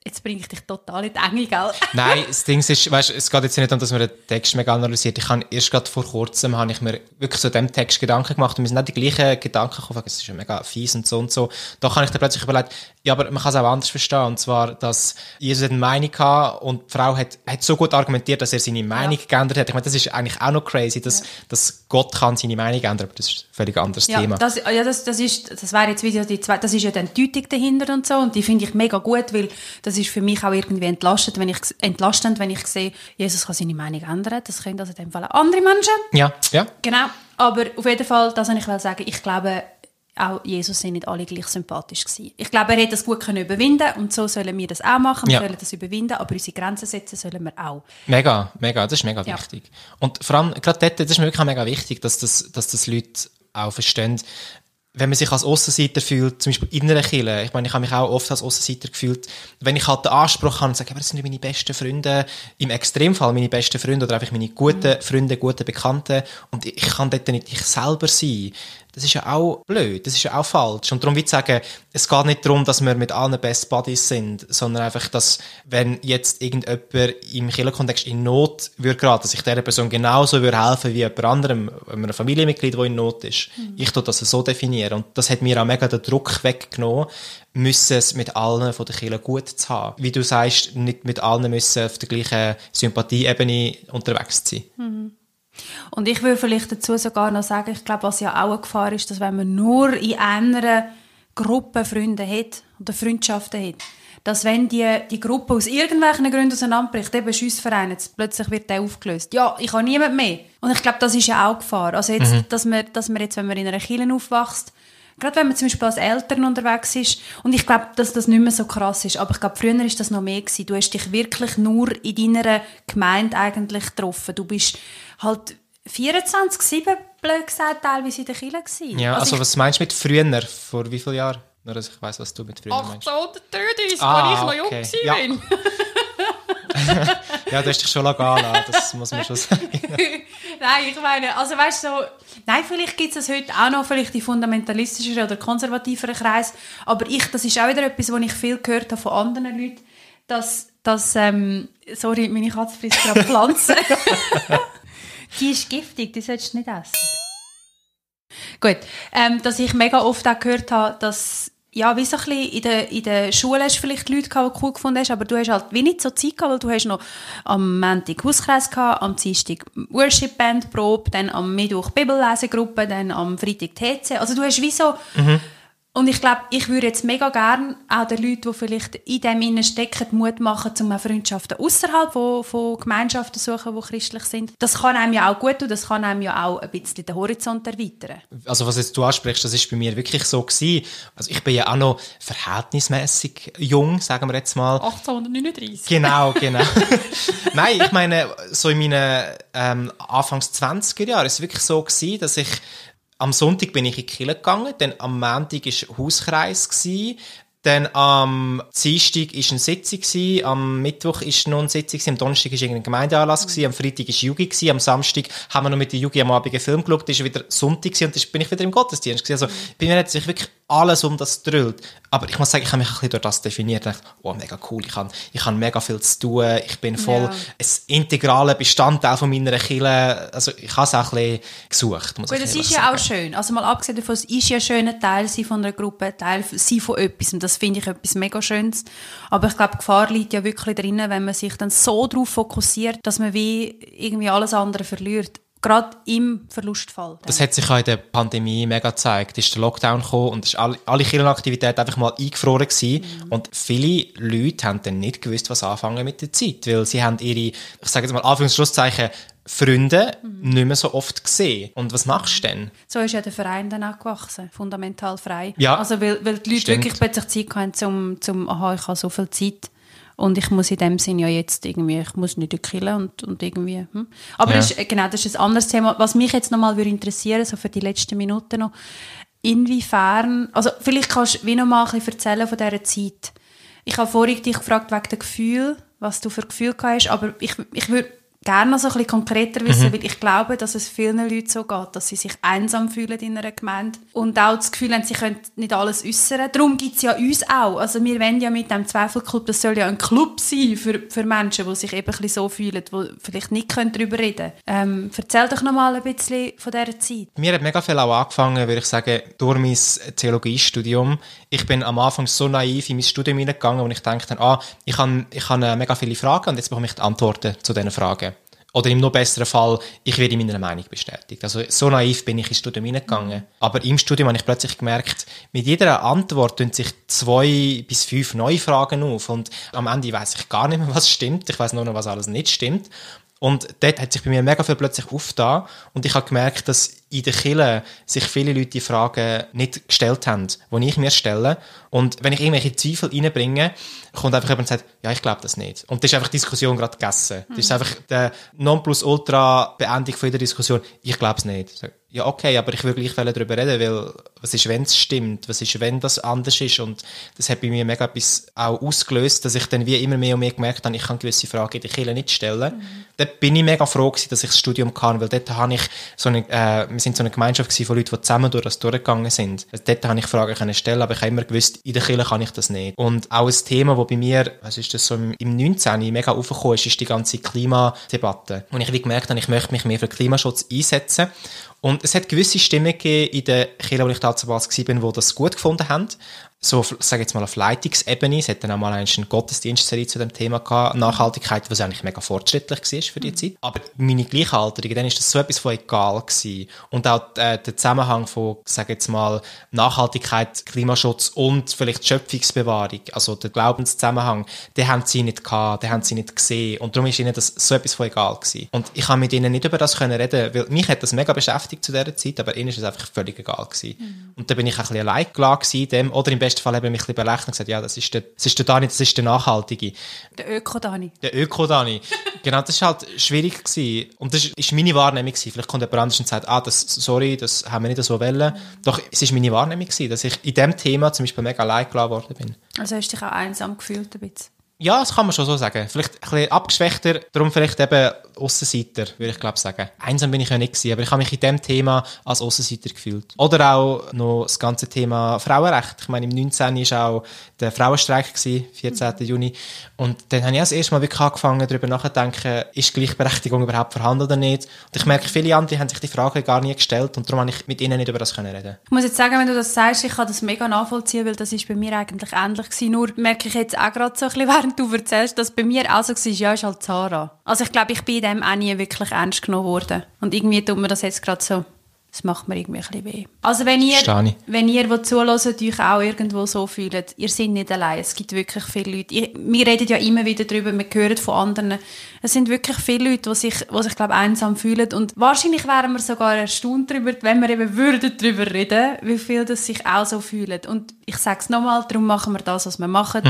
Jetzt bringe ich dich total in die Enge, gell? Nein, das Ding ist, weißt, es geht jetzt nicht darum, dass man den Text mega analysiert. Ich habe erst gerade vor kurzem, habe ich mir wirklich so dem Text Gedanken gemacht und mir sind nicht die gleichen Gedanken gekommen, es ist ja mega fies und so und so. Da habe ich dann plötzlich überlegt, ja, aber man kann es auch anders verstehen. Und zwar, dass Jesus eine Meinung hatte und die Frau hat, hat so gut argumentiert, dass er seine Meinung geändert hat. Ich meine, das ist eigentlich auch noch crazy, dass, dass Gott kann seine Meinung ändern, aber das ist ein völlig anderes Ja, Thema. das, ja das, das, ist, das wäre jetzt wieder die zweite, das ist ja dann die Deutung dahinter und so und die finde ich mega gut, weil das ist für mich auch irgendwie entlastend, wenn ich, entlastend, wenn ich sehe, Jesus kann seine Meinung ändern, das können also in dem Fall auch andere Menschen. ja, ja. Genau, aber auf jeden Fall, das wollte ich sagen, ich glaube, auch Jesus sind nicht alle gleich sympathisch gewesen. Ich glaube, er hätte das gut können überwinden und so sollen wir das auch machen, wir Ja. sollen das überwinden, aber unsere Grenzen setzen sollen wir auch. Mega, mega, das ist mega Ja. wichtig. Und vor allem, gerade dort, das ist mir wirklich auch mega wichtig, dass das, dass das Leute auch verstehen, wenn man sich als Aussenseiter fühlt, zum Beispiel in einer Kirche, ich meine, ich habe mich auch oft als Aussenseiter gefühlt, wenn ich halt den Anspruch habe und sage, aber das sind meine besten Freunde, im Extremfall meine besten Freunde oder einfach meine guten Freunde, guten Bekannten und ich kann dort nicht ich selber sein, das ist ja auch blöd, das ist ja auch falsch. Und darum würde ich sagen, es geht nicht darum, dass wir mit allen Best Buddies sind, sondern einfach, dass, wenn jetzt irgendjemand im Kirchenkontext in Not würde geraten, dass ich dieser Person genauso würde helfen wie jemand anderem, einem Familienmitglied, der in Not ist. Ich tue das so definieren. Und das hat mir auch mega den Druck weggenommen, müssen es mit allen von der Kirche gut zu haben. Wie du sagst, nicht mit allen müssen auf der gleichen Sympathieebene unterwegs sein. Und ich würde vielleicht dazu sogar noch sagen, ich glaube, was ja auch eine Gefahr ist, dass wenn man nur in einer Gruppe Freunde hat oder Freundschaften hat, dass wenn die, die Gruppe aus irgendwelchen Gründen auseinanderbricht, eben Schussverein, jetzt plötzlich wird der aufgelöst. Ja, ich habe niemand mehr. Und ich glaube, das ist ja auch Gefahr. Also jetzt, dass, man, dass man jetzt, wenn man in einer Kirche aufwächst, Gerade wenn man zum Beispiel als Eltern unterwegs ist. Und ich glaube, dass das nicht mehr so krass ist. Aber ich glaube, früher ist das noch mehr gewesen. Du hast dich wirklich nur in deiner Gemeinde eigentlich getroffen. Du bist halt 24-7, blöd gesagt, teilweise in der Kirche gewesen. Ja, also, ich, was meinst du mit früher? Vor wie vielen Jahren? Nur, dass ich weiss, was du mit früher meinst. 1833, Ah, als ich noch okay. jung gewesen Ja. Ja, du hast dich schon lassen, das muss man schon sagen. Nein, ich meine, also weißt du, so, nein, vielleicht gibt es heute auch noch, vielleicht die fundamentalistischeren oder konservativeren Kreis, aber ich, das ist auch wieder etwas, was ich viel gehört habe von anderen Leuten, dass, dass ähm, sorry, meine Katze frisst gerade Pflanzen. die ist giftig, die solltest du nicht essen. Gut, ähm, dass ich mega oft auch gehört habe, dass ja, wie so ein bisschen in der, in der Schule hast du vielleicht Leute gehabt, die cool gefunden hast, aber du hast halt wie nicht so Zeit gehabt, weil du hast noch am Montag Hauskreis gehabt, am Dienstag Worship Band Probe, dann am Mittwoch Bibellesegruppe, dann am Freitag TC. Also du hast wie so... Und ich glaube, ich würde jetzt mega gerne auch den Leuten, die vielleicht in dem innen stecken, Mut machen, um auch Freundschaften außerhalb von, von Gemeinschaften zu suchen, die christlich sind. Das kann einem ja auch gut tun, das kann einem ja auch ein bisschen den Horizont erweitern. Also was jetzt du ansprichst, das ist bei mir wirklich so gewesen. Also ich bin ja auch noch verhältnismäßig jung, sagen wir jetzt mal. 1839. Genau, genau. Nein, ich meine, so in meinen ähm, Anfangs 20er Jahren ist es wirklich so gewesen, dass ich am Sonntag bin ich in die Kirche gegangen, dann am Montag war Hauskreis. Gewesen. Dann am Dienstag war eine Sitzung, gewesen, am Mittwoch war noch eine Sitzung, gewesen, am Donnerstag war irgendein Gemeindeanlass, gewesen, am Freitag war Jugi, gewesen, am Samstag haben wir noch mit der Jugi am Abend einen Film geschaut, dann war wieder Sonntag gewesen, und dann bin ich wieder im Gottesdienst. Gewesen. Also bei mir hat sich wirklich alles um das drüllt. Aber ich muss sagen, ich habe mich ein bisschen durch das definiert. Ich dachte, oh, mega cool, ich habe, ich habe mega viel zu tun, ich bin voll Ja. ein integraler Bestandteil von meiner Kirche. Also ich habe es auch ein bisschen gesucht, muss Gut, ich das ist ja auch schön. Also mal abgesehen davon, es ist ja schön, ein Teil sein von einer Gruppe, Teil sein von etwas. Und das finde ich etwas mega Schönes. Aber ich glaube, die Gefahr liegt ja wirklich drin, wenn man sich dann so darauf fokussiert, dass man wie irgendwie alles andere verliert. Gerade im Verlustfall. Das hat sich auch in der Pandemie mega gezeigt. Es ist der Lockdown gekommen und ist alle, alle Kirchenaktivitäten einfach mal eingefroren gewesen. Und viele Leute haben dann nicht gewusst, was anfangen mit der Zeit. Weil sie haben ihre, ich sage jetzt mal Anführungs-Schlusszeichen, Freunde nicht mehr so oft gesehen. Und was machst du denn? So ist ja der Verein dann auch gewachsen, fundamental frei. Ja. Also weil, weil die Leute Stimmt. wirklich plötzlich Zeit hatten, zum, zum aha, ich habe so viel Zeit und ich muss in dem Sinn ja jetzt irgendwie, ich muss nicht Kirche und, und irgendwie, hm. Aber Ja. das ist, genau, das ist ein anderes Thema. Was mich jetzt nochmal interessieren, so für die letzten Minuten noch, inwiefern, also vielleicht kannst du wie noch mal ein bisschen erzählen von dieser Zeit. Ich habe vorhin dich gefragt wegen dem Gefühl, was du für Gefühl hast, aber ich, ich würde gerne noch so ein bisschen konkreter wissen, Mhm. weil ich glaube, dass es vielen Leuten so geht, dass sie sich einsam fühlen in einer Gemeinde und auch das Gefühl haben, sie können nicht alles äußern. Darum gibt es ja uns auch. Also wir wollen ja mit dem Zweifelclub, das soll ja ein Club sein für, für Menschen, die sich eben ein bisschen so fühlen, die vielleicht nicht können darüber reden können. Ähm, erzähl doch noch mal ein bisschen von dieser Zeit. Mir hat mega viel auch angefangen, würde ich sagen, durch mein Theologiestudium. Ich bin am Anfang so naiv in mein Studium hineingegangen und ich dachte, ah, ich habe ich habe äh, mega viele Fragen und jetzt bekomme ich die Antworten zu diesen Fragen. Oder im noch besseren Fall, ich werde in meiner Meinung bestätigt. Also so naiv bin ich ins Studium hineingegangen. Aber im Studium habe ich plötzlich gemerkt, mit jeder Antwort tun sich zwei bis fünf neue Fragen auf und am Ende weiß ich gar nicht mehr, was stimmt. Ich weiß nur noch, was alles nicht stimmt. Und dort hat sich bei mir mega viel plötzlich aufgetan und ich habe gemerkt, dass in der Kirche sich viele Leute die Fragen nicht gestellt haben, die ich mir stelle. Und wenn ich irgendwelche Zweifel reinbringe, kommt einfach jemand und sagt, ja, ich glaube das nicht. Und das ist einfach die Diskussion gerade gegessen. Das ist einfach der Nonplusultra-Beendigung von jeder Diskussion. Ich glaube es nicht. Ja, okay, aber ich will gleich darüber reden, weil was ist, wenn es stimmt? Was ist, wenn das anders ist? Und das hat bei mir mega etwas auch ausgelöst, dass ich dann wie immer mehr und mehr gemerkt habe, ich kann gewisse Fragen in der Kirche nicht stellen. Dort bin ich mega froh gewesen, dass ich das Studium kann, weil dort habe ich so eine, äh, wir sind so eine Gemeinschaft gewesen von Leuten, die zusammen durch das durchgegangen sind. Also dort habe ich Fragen können stellen, aber ich habe immer gewusst, in der Kirche kann ich das nicht. Und auch ein Thema, das bei mir, was ist das so im, im 19. mega aufgekommen ist, ist die ganze Klimadebatte. Und ich wie gemerkt habe, ich möchte mich mehr für Klimaschutz einsetzen. Und es hat gewisse Stimmen gegeben in der Kirche, wo ich damals war, die das gut gefunden haben. So, sage jetzt mal auf Leitungsebene. Es hat dann auch mal eine Gottesdienstserie zu dem Thema gehabt, Nachhaltigkeit, was eigentlich mega fortschrittlich war für die Zeit. Aber meine Gleichaltrigen, dann ist das so etwas von egal gewesen. Und auch äh, der Zusammenhang von, sage jetzt mal, Nachhaltigkeit, Klimaschutz und vielleicht Schöpfungsbewahrung, also der Glaubenszusammenhang, den haben sie nicht gehabt, den haben sie nicht gesehen. Und darum ist ihnen das so etwas von egal gewesen. Und ich kann mit ihnen nicht über das können reden, weil mich hat das mega beschäftigt zu dieser Zeit, aber ihnen ist es einfach völlig egal gewesen. Und da bin ich ein bisschen allein gelassen dem, oder im besten Fall haben mich ein bisschen belächelt und gesagt, ja, das ist der, das ist der Dani, das ist der Nachhaltige. Der Öko-Dani. Der Öko-Dani. genau, das war halt schwierig gewesen. Und das ist meine Wahrnehmung gewesen. Vielleicht kommt jemand anders und sagt, ah, das, sorry, das haben wir nicht so wollen. Doch, es ist meine Wahrnehmung gewesen, dass ich in dem Thema zum Beispiel mega allein gelassen worden bin. Also hast du dich auch einsam gefühlt ein bisschen? Ja, das kann man schon so sagen. Vielleicht ein bisschen abgeschwächter, darum vielleicht eben Aussenseiter, würde ich glaube sagen. Einsam bin ich ja nicht gewesen, aber ich habe mich in dem Thema als Aussenseiter gefühlt. Oder auch noch das ganze Thema Frauenrecht. Ich meine, im 19. war auch der Frauenstreik, gewesen, 14. Juni. Und dann habe ich das erste Mal wirklich angefangen, darüber nachzudenken, ist Gleichberechtigung überhaupt vorhanden oder nicht. Und ich merke, viele andere haben sich die Frage gar nie gestellt und darum habe ich mit ihnen nicht über das können reden. Ich muss jetzt sagen, wenn du das sagst, ich kann das mega nachvollziehen, weil das ist bei mir eigentlich ähnlich gewesen. Nur merke ich jetzt auch gerade so ein bisschen, während du erzählst, dass bei mir auch so war, ja, ist halt Zara. Also ich glaube, ich bin in dem auch nie wirklich ernst genommen worden. Und irgendwie tut mir das jetzt gerade so, das macht mir irgendwie ein bisschen weh. Also wenn ihr, wenn ihr, die zuhören, euch auch irgendwo so fühlt, ihr seid nicht allein. Es gibt wirklich viele Leute. Ich, wir reden ja immer wieder darüber, wir hören von anderen. Es sind wirklich viele Leute, die sich, die sich glaube einsam fühlen. Und wahrscheinlich wären wir sogar erstaunt darüber, wenn wir eben würden darüber reden, wie viele das sich auch so fühlen. Und ich sage es nochmal, darum machen wir das, was wir machen.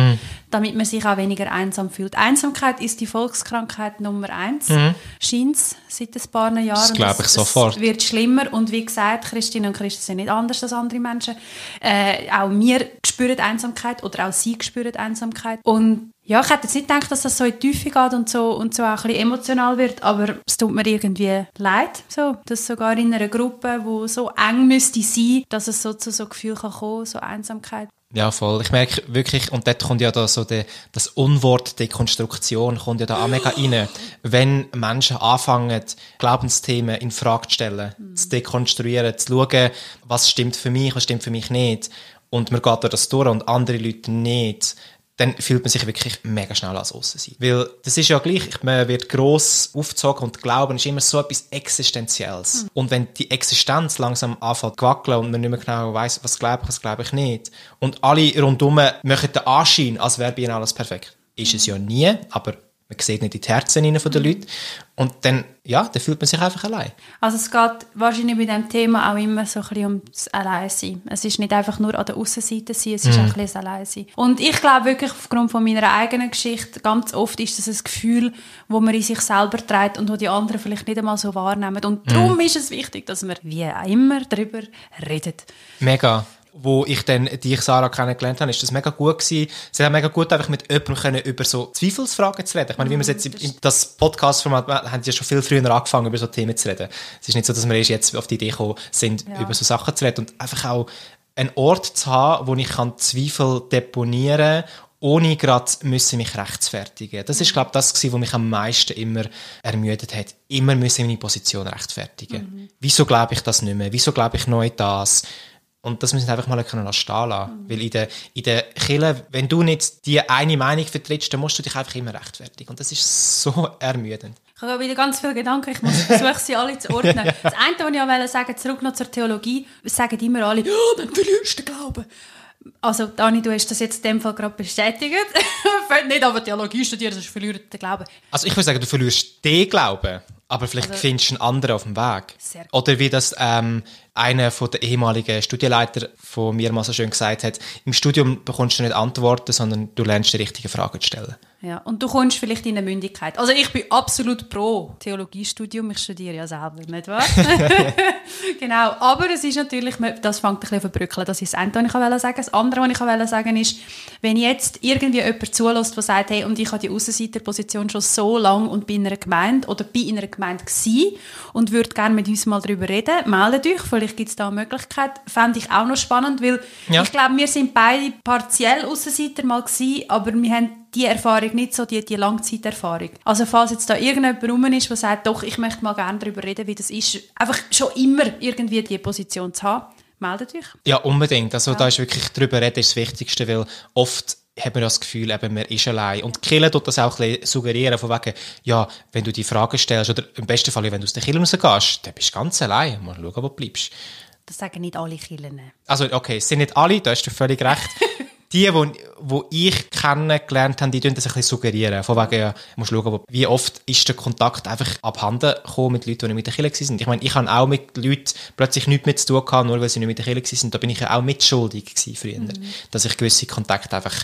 damit man sich auch weniger einsam fühlt. Einsamkeit ist die Volkskrankheit Nummer eins, Mhm. scheint seit ein paar Jahren. Das glaube ich sofort. Es wird schlimmer und wie gesagt, Christine und Christen sind nicht anders als andere Menschen. Äh, auch wir spüren Einsamkeit oder auch sie spüren Einsamkeit. Und ja, ich hätte jetzt nicht gedacht, dass das so in die Tiefe geht und so, und so auch ein bisschen emotional wird, aber es tut mir irgendwie leid, so, dass sogar in einer Gruppe, wo so eng müsste sein, dass es so zu so Gefühl kann kommen, so Einsamkeit. Ja, voll. Ich merke wirklich, und dort kommt ja da so der, das Unwort Dekonstruktion kommt ja da auch mega rein. Wenn Menschen anfangen, Glaubensthemen in Frage zu stellen, zu dekonstruieren, zu schauen, was stimmt für mich, was stimmt für mich nicht, und man geht da das durch und andere Leute nicht, dann fühlt man sich wirklich mega schnell als aussen sein. Weil das ist ja gleich, ich- man wird gross aufgezogen und Glauben ist immer so etwas Existenzielles. Und wenn die Existenz langsam anfängt zu wackeln und man nicht mehr genau weiss, was glaube ich, was glaube ich nicht, und alle rundum machen den Anschein, als wäre bei ihnen alles perfekt. Ist es ja nie, aber man sieht nicht in die Herzen rein von den Leuten. Und dann, ja, dann fühlt man sich einfach allein. Also es geht wahrscheinlich bei diesem Thema auch immer so ein bisschen ums Alleinsein. Es ist nicht einfach nur an der Aussenseite sein, es ist auch ein bisschen das Alleinsein. Und ich glaube wirklich aufgrund von meiner eigenen Geschichte, ganz oft ist das ein Gefühl, wo man in sich selber trägt und wo die anderen vielleicht nicht einmal so wahrnehmen. Und darum ist es wichtig, dass wir wie auch immer darüber reden. Mega. Wo ich dann dich, Sarah, kennengelernt habe, ist das mega gut gewesen. Sie haben mega gut einfach mit jemandem können über so Zweifelsfragen zu reden. Ich meine, wie wir es jetzt in, das Podcast-Format, haben ja schon viel früher angefangen, über so Themen zu reden. Es ist nicht so, dass wir erst jetzt auf die Idee gekommen sind, Ja. über so Sachen zu reden und einfach auch einen Ort zu haben, wo ich kann Zweifel deponieren kann, ohne gerade müssen mich rechtfertigen. Das ist, glaube ich, das gewesen, was mich am meisten immer ermüdet hat. Immer müssen meine Position rechtfertigen. Wieso glaube ich das nicht mehr? Wieso glaube ich neu das? Und das müssen wir einfach mal können stehen lassen. Weil in der, in der Kirche, wenn du nicht die eine Meinung vertrittst, dann musst du dich einfach immer rechtfertigen. Und das ist so ermüdend. Ich habe wieder ganz viele Gedanken, ich muss versuchen, sie alle zu ordnen. Das eine, was ich auch sagen, zurück noch zur Theologie, sagen immer alle, ja, dann verlierst du den Glauben. Also, Dani, du hast das jetzt in dem Fall gerade bestätigt. nicht aber Theologie studieren, sonst verliert den Glauben. Also ich würde sagen, du verlierst den Glauben, aber vielleicht Also- findest du einen anderen auf dem Weg. Sehr. Oder wie das ähm, einer von der ehemaligen Studienleiter von mir mal so schön gesagt hat, im Studium bekommst du nicht Antworten, sondern du lernst die richtigen Fragen zu stellen. Ja, und du kommst vielleicht in eine Mündigkeit. Also ich bin absolut pro Theologiestudium, ich studiere ja selber, nicht wahr? genau, aber es ist natürlich, das fängt ein bisschen an verbrückeln, das ist das eine, was ich wollte sagen. Das andere, was ich wollte sagen ist, wenn jetzt irgendwie jemand zulässt, der sagt, hey, und ich habe die Aussenseiterposition schon so lange und bin in einer Gemeinde oder bin in einer Gemeinde gewesen und würde gerne mit uns mal darüber reden, meldet euch, vielleicht gibt es da eine Möglichkeit. Fände ich auch noch spannend, weil Ja. ich glaube, wir sind beide partiell Aussenseiter mal gewesen, aber wir haben die Erfahrung nicht so, die, die Langzeiterfahrung. Also falls jetzt da irgendjemand rum ist, der sagt, doch, ich möchte mal gerne darüber reden, wie das ist, einfach schon immer irgendwie die Position zu haben, meldet euch. Ja, unbedingt. Also da ist wirklich drüber reden ist das Wichtigste, weil oft hat man das Gefühl, eben, man ist allein. Und die Kirche tut das auch ein bisschen suggerieren, von wegen, ja, wenn du die Frage stellst, oder im besten Fall, wenn du aus der Kirche rausgehst, dann bist du ganz allein. Mal schauen, wo du bleibst. Das sagen nicht alle Kirchen. Also, okay, es sind nicht alle, da hast du völlig recht. Die, wo, wo ich kennengelernt habe, die tun das ein bisschen suggerieren. Von wegen, ja, musst schauen, wie oft ist der Kontakt einfach abhanden gekommen mit Leuten, die nicht mit der Kirche waren. Ich meine, ich habe auch mit Leuten plötzlich nichts mehr zu tun gehabt, nur weil sie nicht mit der Kirche waren. Da bin ich ja auch mitschuldig gewesen früher. Dass ich gewisse Kontakte einfach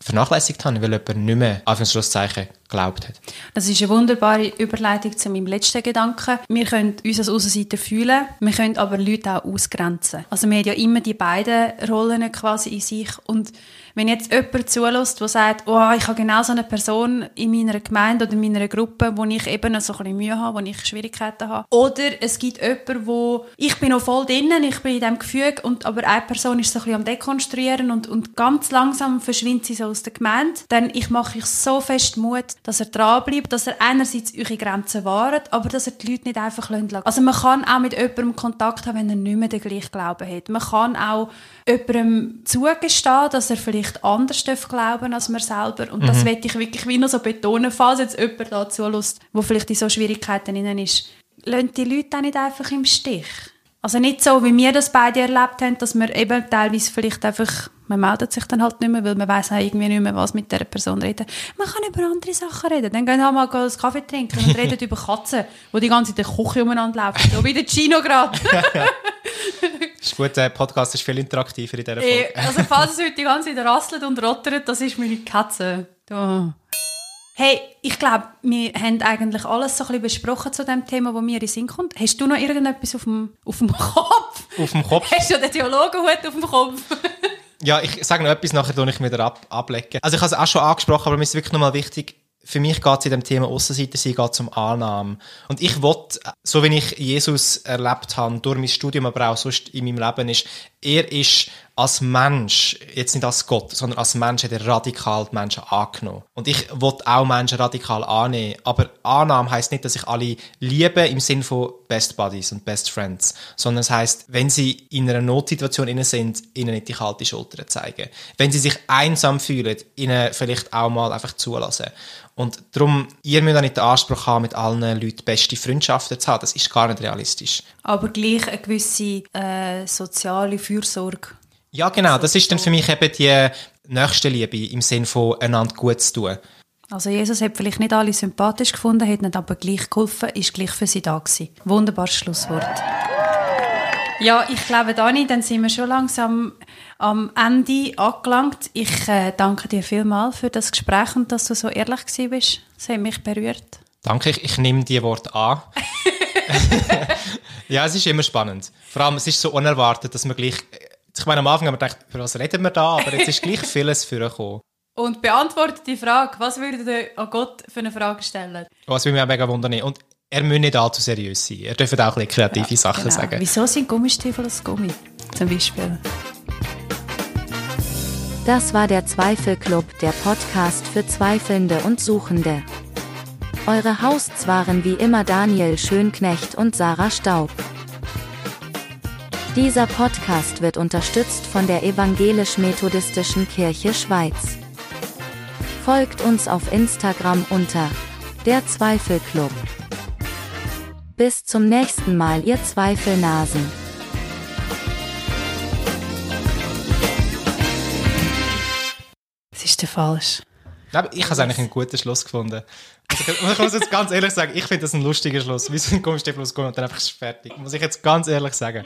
vernachlässigt habe, weil jemand nicht mehr, Anführungszeichen, geglaubt hat. Das ist eine wunderbare Überleitung zu meinem letzten Gedanken. Wir können uns als Außenseiter fühlen, wir können aber Leute auch ausgrenzen. Also wir haben ja immer die beiden Rollen quasi in sich und wenn jetzt jemand zulässt, der sagt, oh, ich habe genau so eine Person in meiner Gemeinde oder in meiner Gruppe, wo ich eben so ein bisschen Mühe habe, wo ich Schwierigkeiten habe. Oder es gibt jemanden, wo ich bin noch voll drinnen, ich bin in diesem Gefüge, und, aber eine Person ist so ein bisschen am Dekonstruieren und, und ganz langsam verschwindet sie so aus der Gemeinde. Dann ich mache ich so fest Mut, dass er dranbleibt, dass er einerseits eure Grenzen wahrt, aber dass er die Leute nicht einfach lassen. Also man kann auch mit jemandem Kontakt haben, wenn er nicht mehr den gleichen Glauben hat. Man kann auch jemandem zugestehen, dass er vielleicht anders darf glauben als man selber. Und das möchte ich wirklich wie noch so betonen, falls jetzt jemand da zulässt, der vielleicht in so Schwierigkeiten drin ist. Lasst die Leute auch nicht einfach im Stich. Also nicht so, wie wir das beide erlebt haben, dass man eben teilweise vielleicht einfach, man meldet sich dann halt nicht mehr, weil man weiß irgendwie nicht mehr, was mit der Person reden. Man kann über andere Sachen reden. Dann gehen wir mal einen Kaffee trinken und reden über Katzen, die die ganze Zeit in der Küche umeinander laufen. So wie der Chino gerade. Ist gut, der Podcast ist viel interaktiver in dieser Äh, Folge. also falls es heute die ganze Zeit rasselt und rottert, das ist meine Katze. Da. Hey, ich glaube, wir haben eigentlich alles so ein bisschen besprochen zu dem Thema, wo mir in den Sinn kommt. Hast du noch irgendetwas auf dem, auf dem Kopf? Auf dem Kopf. Hast du den Theologenhut auf dem Kopf? Ja, ich sage noch etwas, nachher tue ich wieder ab, ablecken. Also ich habe es auch schon angesprochen, aber mir ist wirklich nochmal wichtig, für mich geht es in dem Thema Aussenseiter sein, geht es um Annahme. Und ich will, so wie ich Jesus erlebt habe, durch mein Studium, aber auch sonst in meinem Leben, ist, er ist als Mensch, jetzt nicht als Gott, sondern als Mensch hat er radikal die Menschen angenommen. Und ich will auch Menschen radikal annehmen. Aber Annahme heisst nicht, dass ich alle liebe im Sinn von Best Buddies und Best Friends, sondern es heisst, wenn sie in einer Notsituation innen sind, ihnen nicht die kalte Schulter zeigen. Wenn sie sich einsam fühlen, ihnen vielleicht auch mal einfach zulassen. Und darum, ihr müsst auch nicht den Anspruch haben, mit allen Leuten beste Freundschaften zu haben. Das ist gar nicht realistisch. Aber gleich eine gewisse äh, soziale Fürsorge. Ja, genau. Das ist dann für mich eben die Nächstenliebe im Sinn von einander gut zu tun. Also Jesus hat vielleicht nicht alle sympathisch gefunden, hat ihnen aber gleich geholfen, ist gleich für sie da gewesen. Wunderbares Schlusswort. Ja, ich glaube, Dani, dann sind wir schon langsam am Ende angelangt. Ich äh, danke dir vielmals für das Gespräch und dass du so ehrlich gewesen bist. Das hat mich berührt. Danke, ich, ich nehme die Worte an. ja, es ist immer spannend. Vor allem, es ist so unerwartet, dass man gleich... Ich meine, am Anfang haben wir gedacht, über was reden wir da? Aber jetzt ist gleich vieles vorgekommen. Und beantwortet die Frage, was würdet ihr an Gott für eine Frage stellen? Was würde mich auch mega wundern. Und er muss nicht allzu seriös sein. Er dürfte auch ein bisschen kreative Sachen Genau. sagen. Wieso sind Gummistiefel das Gummi? Zum Beispiel. Das war der Zweifelclub, der Podcast für Zweifelnde und Suchende. Eure Hosts waren wie immer Daniel Schönknecht und Sarah Staub. Dieser Podcast wird unterstützt von der Evangelisch-Methodistischen Kirche Schweiz. Folgt uns auf Instagram unter der Zweifelclub. Bis zum nächsten Mal, ihr Zweifelnasen. Das ist der falsch. Ich habe es eigentlich einen guten Schluss gefunden. Also, ich muss jetzt ganz ehrlich sagen, ich finde das ein lustiger Schluss. Wie so ein Gummistiefel ausgekommen und dann einfach fertig. Muss ich jetzt ganz ehrlich sagen.